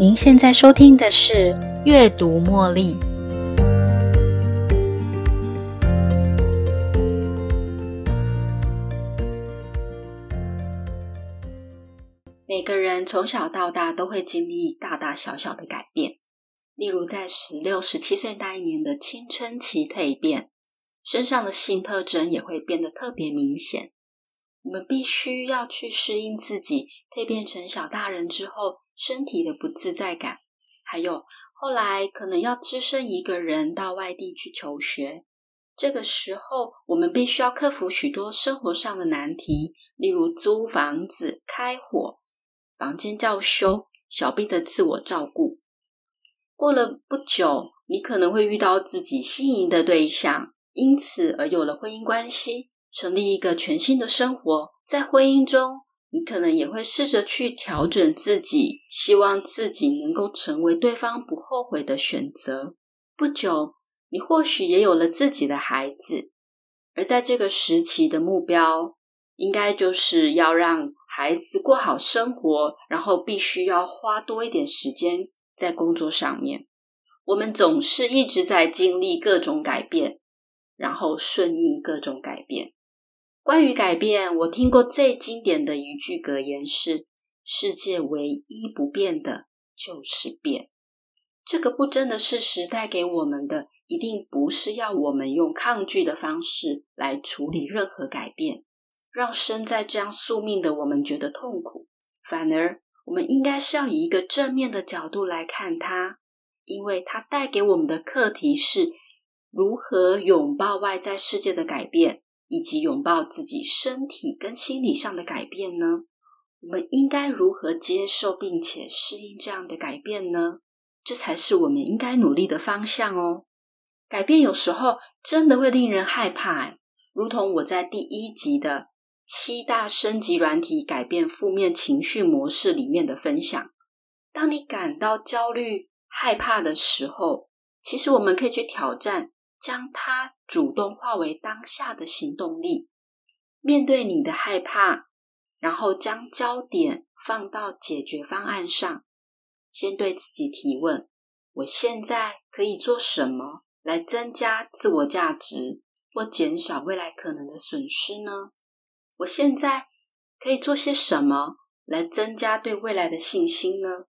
您现在收听的是《阅读茉莉》。每个人从小到大都会经历大大小小的改变，例如在十六、十七岁那一年的青春期蜕变，身上的性特征也会变得特别明显。我们必须要去适应自己蜕变成小大人之后身体的不自在感，还有后来可能要只身一个人到外地去求学。这个时候，我们必须要克服许多生活上的难题，例如租房子、开火、房间叫修、小兵的自我照顾。过了不久，你可能会遇到自己心仪的对象，因此而有了婚姻关系。成立一个全新的生活，在婚姻中，你可能也会试着去调整自己，希望自己能够成为对方不后悔的选择。不久，你或许也有了自己的孩子，而在这个时期的目标，应该就是要让孩子过好生活，然后必须要花多一点时间在工作上面。我们总是一直在经历各种改变，然后顺应各种改变。关于改变，我听过最经典的一句格言是：“世界唯一不变的就是变。”这个不争的事实带给我们的，一定不是要我们用抗拒的方式来处理任何改变，让身在这样宿命的我们觉得痛苦。反而，我们应该是要以一个正面的角度来看它，因为它带给我们的课题是如何拥抱外在世界的改变。以及拥抱自己身体跟心理上的改变呢？我们应该如何接受并且适应这样的改变呢？这才是我们应该努力的方向哦。改变有时候真的会令人害怕，如同我在第一集的七大升级软体改变负面情绪模式里面的分享。当你感到焦虑、害怕的时候，其实我们可以去挑战。将它主动化为当下的行动力，面对你的害怕，然后将焦点放到解决方案上。先对自己提问：我现在可以做什么来增加自我价值，或减少未来可能的损失呢？我现在可以做些什么来增加对未来的信心呢？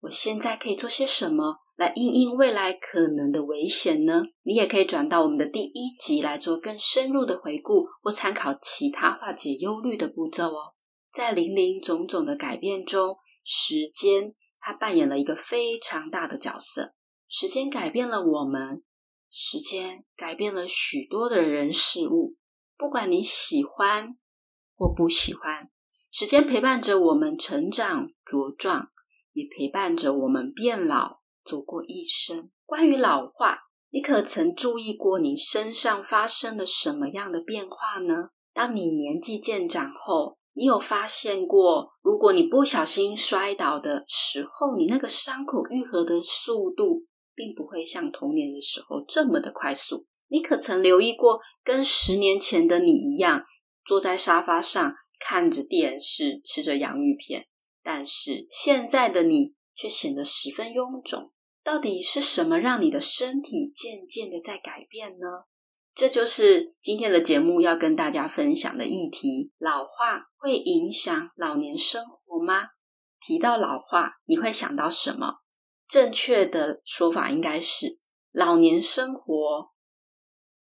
我现在可以做些什么？来应应未来可能的危险呢？你也可以转到我们的第一集来做更深入的回顾，或参考其他化解忧虑的步骤哦。在林林总总的改变中，时间它扮演了一个非常大的角色。时间改变了我们，时间改变了许多的人事物。不管你喜欢或不喜欢，时间陪伴着我们成长茁壮，也陪伴着我们变老。走过一生，关于老化，你可曾注意过你身上发生了什么样的变化呢？当你年纪渐长后，你有发现过，如果你不小心摔倒的时候，你那个伤口愈合的速度，并不会像童年的时候这么的快速。你可曾留意过，跟十年前的你一样，坐在沙发上看着电视，吃着洋芋片，但是现在的你却显得十分臃肿。到底是什么让你的身体渐渐的在改变呢？这就是今天的节目要跟大家分享的议题：老化会影响老年生活吗？提到老化，你会想到什么？正确的说法应该是老年生活，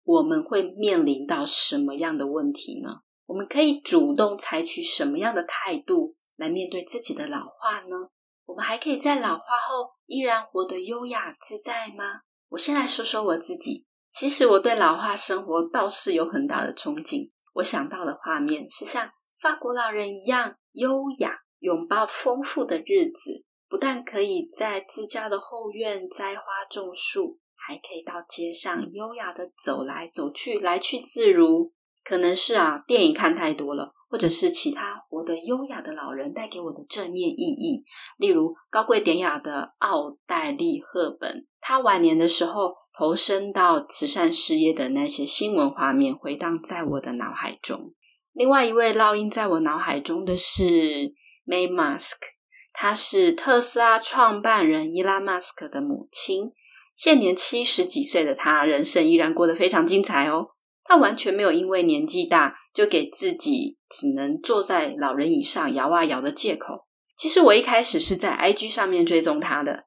我们会面临到什么样的问题呢？我们可以主动采取什么样的态度来面对自己的老化呢？我们还可以在老化后依然活得优雅自在吗？我先来说说我自己。其实我对老化生活倒是有很大的憧憬。我想到的画面是像法国老人一样优雅，拥抱丰富的日子。不但可以在自家的后院栽花种树，还可以到街上优雅的走来走去，来去自如。可能是啊，电影看太多了。或者是其他活得优雅的老人带给我的正面意义，例如高贵典雅的奥黛丽·赫本，她晚年的时候投身到慈善事业的那些新闻画面回荡在我的脑海中。另外一位烙印在我脑海中的是 May Mask，她是特斯拉创办人伊拉马斯克的母亲。现年七十几岁的她，人生依然过得非常精彩哦。他完全没有因为年纪大就给自己只能坐在老人椅上摇啊摇的借口。其实我一开始是在 IG 上面追踪他的，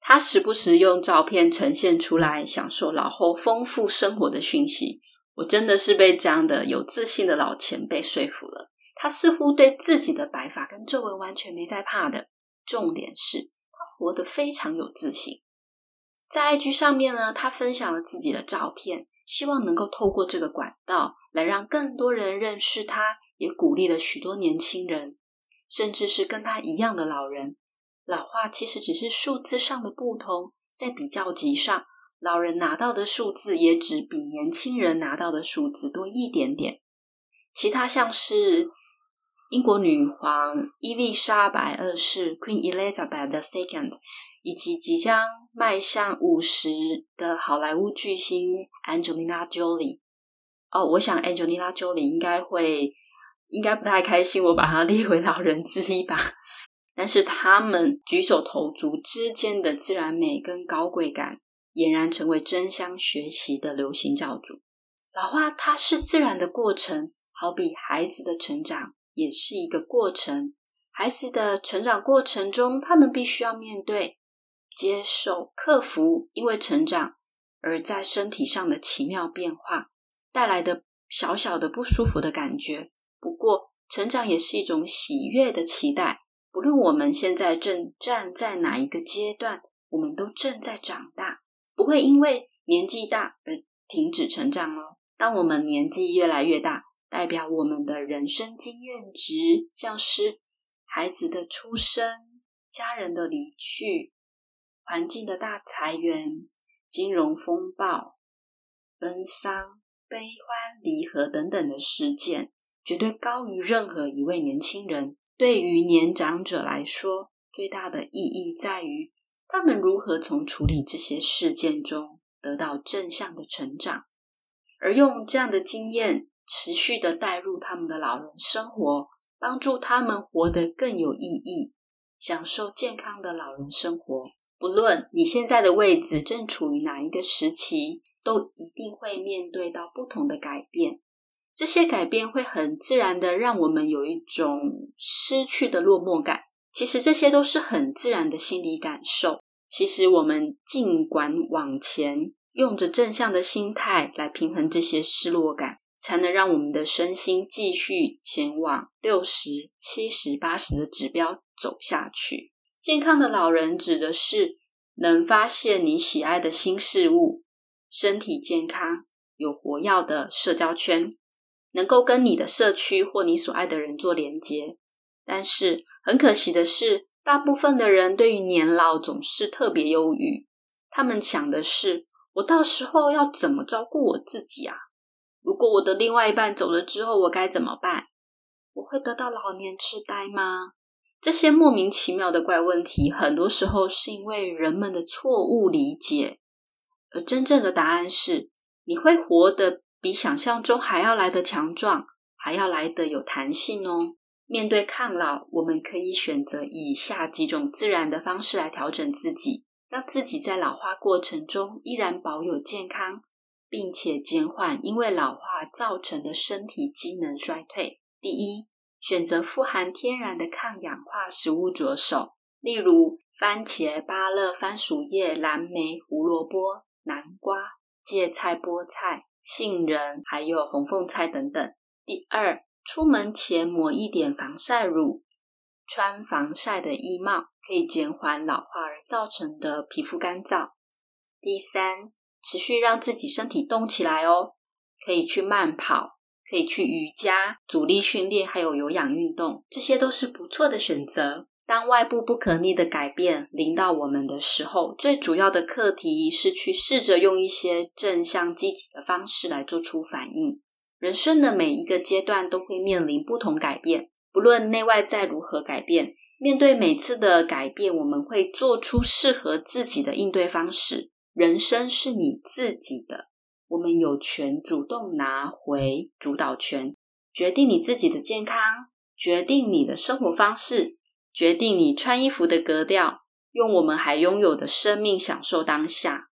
他时不时用照片呈现出来享受老后丰富生活的讯息。我真的是被这样的有自信的老前辈说服了。他似乎对自己的白发跟皱纹完全没在怕的。重点是他活得非常有自信。在 IG 上面呢，他分享了自己的照片，希望能够透过这个管道来让更多人认识他，也鼓励了许多年轻人，甚至是跟他一样的老人。老化其实只是数字上的不同，在比较级上。老人拿到的数字也只比年轻人拿到的数字多一点点。其他像是英国女皇伊丽莎白二世 （Queen Elizabeth II） 以及即将迈向五十的好莱坞巨星 Angelina Jolie。哦，我想 Angelina Jolie 应该会应该不太开心，我把她 列为老人之一吧。但是他们举手投足之间的自然美跟高贵感。俨然成为争相学习的流行教主。老化它是自然的过程，好比孩子的成长也是一个过程。孩子的成长过程中，他们必须要面对、接受、克服，因为成长而在身体上的奇妙变化带来的小小的不舒服的感觉。不过，成长也是一种喜悦的期待。不论我们现在正站在哪一个阶段，我们都正在长大。不会因为年纪大而停止成长哦。当我们年纪越来越大，代表我们的人生经验值，像是孩子的出生、家人的离去、环境的大裁员、金融风暴、奔丧、悲欢离合等等的事件，绝对高于任何一位年轻人。对于年长者来说，最大的意义在于。他们如何从处理这些事件中得到正向的成长，而用这样的经验持续的带入他们的老人生活，帮助他们活得更有意义，享受健康的老人生活。不论你现在的位置正处于哪一个时期，都一定会面对到不同的改变。这些改变会很自然的让我们有一种失去的落寞感。其实这些都是很自然的心理感受。其实我们尽管往前，用着正向的心态来平衡这些失落感，才能让我们的身心继续前往六十七十八十的指标走下去。健康的老人指的是能发现你喜爱的新事物，身体健康，有活跃的社交圈，能够跟你的社区或你所爱的人做连接。但是很可惜的是，大部分的人对于年老总是特别忧郁。他们想的是：我到时候要怎么照顾我自己啊？如果我的另外一半走了之后，我该怎么办？我会得到老年痴呆吗？这些莫名其妙的怪问题，很多时候是因为人们的错误理解。而真正的答案是：你会活得比想象中还要来得强壮，还要来得有弹性哦。面对抗老，我们可以选择以下几种自然的方式来调整自己，让自己在老化过程中依然保有健康，并且减缓因为老化造成的身体机能衰退。第一，选择富含天然的抗氧化食物着手，例如番茄、芭乐、番薯叶、蓝莓、胡萝卜、南瓜、芥菜、菠菜、杏仁，还有红凤菜等等。第二，出门前抹一点防晒乳，穿防晒的衣帽，可以减缓老化而造成的皮肤干燥。第三，持续让自己身体动起来哦，可以去慢跑，可以去瑜伽、阻力训练，还有有氧运动，这些都是不错的选择。当外部不可逆的改变临到我们的时候，最主要的课题是去试着用一些正向积极的方式来做出反应。人生的每一个阶段都会面临不同改变，不论内外在如何改变，面对每次的改变，我们会做出适合自己的应对方式。人生是你自己的，我们有权主动拿回主导权，决定你自己的健康，决定你的生活方式，决定你穿衣服的格调，用我们还拥有的生命享受当下。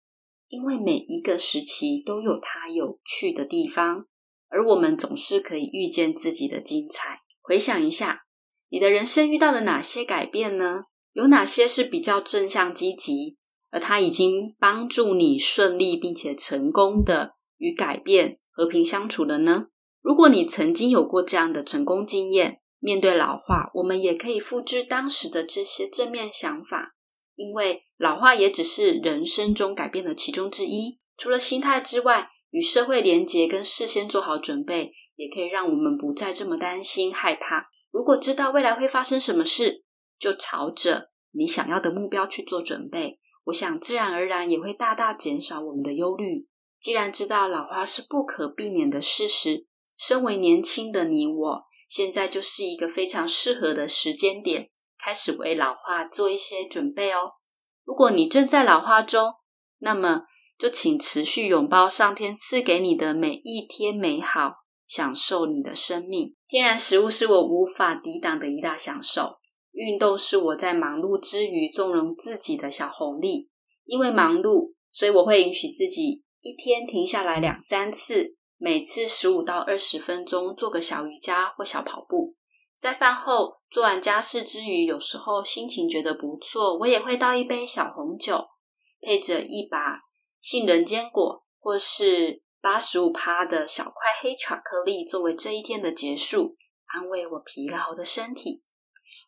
因为每一个时期都有它有趣的地方，而我们总是可以遇见自己的精彩。回想一下，你的人生遇到了哪些改变呢？有哪些是比较正向积极，而它已经帮助你顺利并且成功的与改变和平相处了呢？如果你曾经有过这样的成功经验，面对老化，我们也可以复制当时的这些正面想法，因为老化也只是人生中改变的其中之一。除了心态之外，与社会连结跟事先做好准备，也可以让我们不再这么担心害怕。如果知道未来会发生什么事，就朝着你想要的目标去做准备。我想，自然而然也会大大减少我们的忧虑。既然知道老化是不可避免的事实，身为年轻的你我。现在就是一个非常适合的时间点，开始为老化做一些准备哦。如果你正在老化中，那么就请持续拥抱上天赐给你的每一天美好，享受你的生命。天然食物是我无法抵挡的一大享受，运动是我在忙碌之余纵容自己的小红利。因为忙碌，所以我会允许自己一天停下来两三次。每次十五到二十分钟做个小瑜伽或小跑步，在饭后做完家事之余，有时候心情觉得不错，我也会倒一杯小红酒，配着一把杏仁坚果或是八十五趴的小块黑巧克力，作为这一天的结束，安慰我疲劳的身体。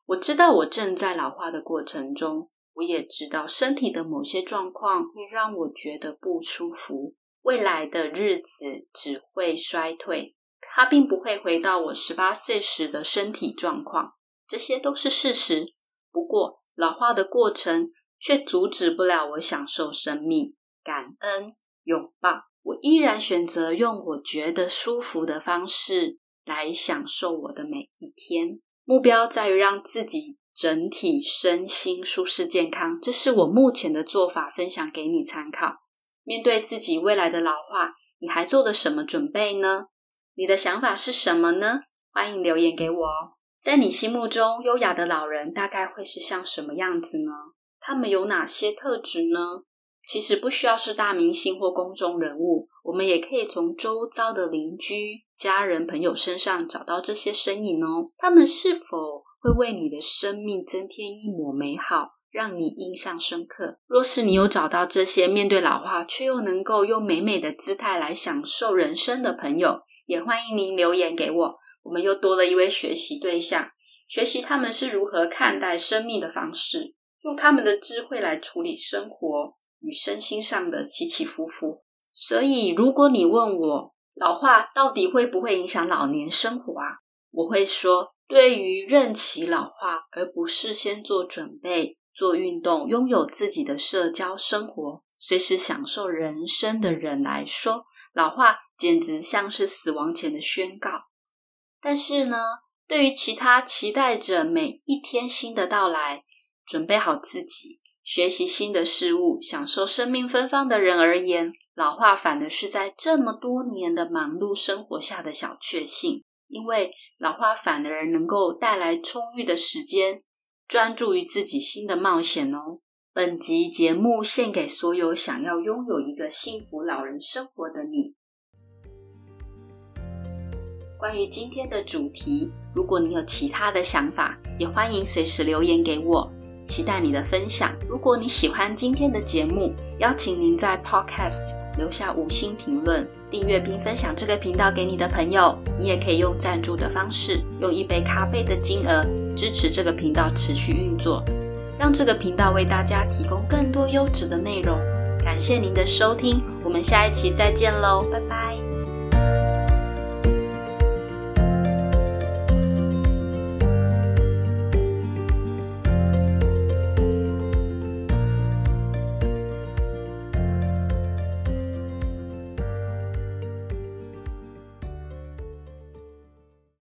我知道我正在老化的过程中，我也知道身体的某些状况会让我觉得不舒服。未来的日子只会衰退，它并不会回到我十八岁时的身体状况，这些都是事实。不过，老化的过程却阻止不了我享受生命、感恩、拥抱。我依然选择用我觉得舒服的方式来享受我的每一天。目标在于让自己整体身心舒适健康，这是我目前的做法，分享给你参考。面对自己未来的老化，你还做了什么准备呢？你的想法是什么呢？欢迎留言给我哦。在你心目中，优雅的老人大概会是像什么样子呢？他们有哪些特质呢？其实不需要是大明星或公众人物，我们也可以从周遭的邻居、家人、朋友身上找到这些身影哦。他们是否会为你的生命增添一抹美好？让你印象深刻。若是你有找到这些面对老化却又能够用美美的姿态来享受人生的朋友，也欢迎您留言给我。我们又多了一位学习对象，学习他们是如何看待生命的方式，用他们的智慧来处理生活与身心上的起起伏伏。所以，如果你问我老化到底会不会影响老年生活啊？我会说，对于任其老化而不事先做准备。做运动、拥有自己的社交生活、随时享受人生的人来说，老化简直像是死亡前的宣告。但是呢，对于其他期待着每一天新的到来、准备好自己、学习新的事物、享受生命芬芳的人而言，老化反而是在这么多年的忙碌生活下的小确幸，因为老化反而能够带来充裕的时间。专注于自己新的冒险哦！本集节目献给所有想要拥有一个幸福老人生活的你。关于今天的主题，如果你有其他的想法，也欢迎随时留言给我。期待你的分享。如果你喜欢今天的节目，邀请您在 Podcast 留下五星评论、订阅并分享这个频道给你的朋友。你也可以用赞助的方式，用一杯咖啡的金额支持这个频道持续运作，让这个频道为大家提供更多优质的内容。感谢您的收听，我们下一期再见喽，拜拜。